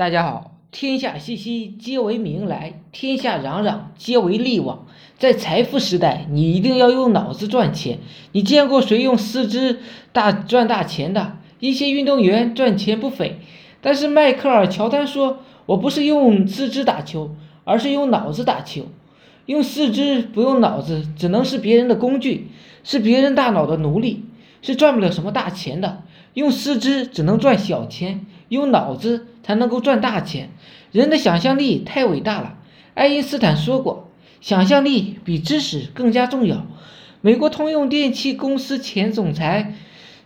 大家好，天下熙熙，皆为名来；天下攘攘，皆为利往。在财富时代，你一定要用脑子赚钱。你见过谁用四肢大赚大钱的？一些运动员赚钱不菲，但是迈克尔·乔丹说：“我不是用四肢打球，而是用脑子打球。用四肢不用脑子，只能是别人的工具，是别人大脑的奴隶，是赚不了什么大钱的。用四肢只能赚小钱。”用脑子才能够赚大钱，人的想象力太伟大了。爱因斯坦说过，想象力比知识更加重要。美国通用电气公司前总裁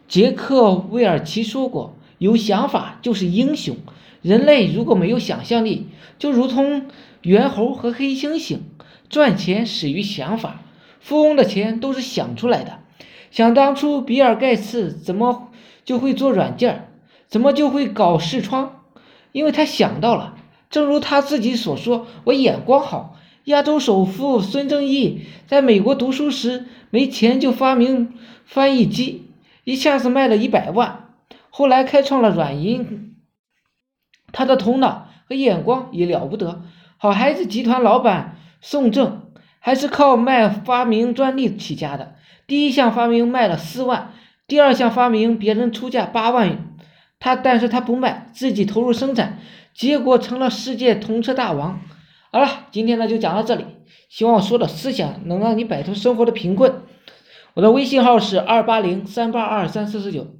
杰克韦尔奇说过，有想法就是英雄。人类如果没有想象力，就如同猿猴和黑猩猩。赚钱始于想法，富翁的钱都是想出来的。想当初，比尔盖茨怎么就会做软件？怎么就会搞视窗？因为他想到了，正如他自己所说：“我眼光好。”亚洲首富孙正义在美国读书时没钱，就发明翻译机，一下子卖了一百万。后来开创了软银，他的头脑和眼光也了不得。好孩子集团老板宋正还是靠卖发明专利起家的，第一项发明卖了四万，第二项发明别人出价八万。他，但是他不卖，自己投入生产，结果成了世界童车大王。好了，今天呢就讲到这里，希望我说的思想能让你摆脱生活的贫困。我的微信号是二八零三八二三四四九。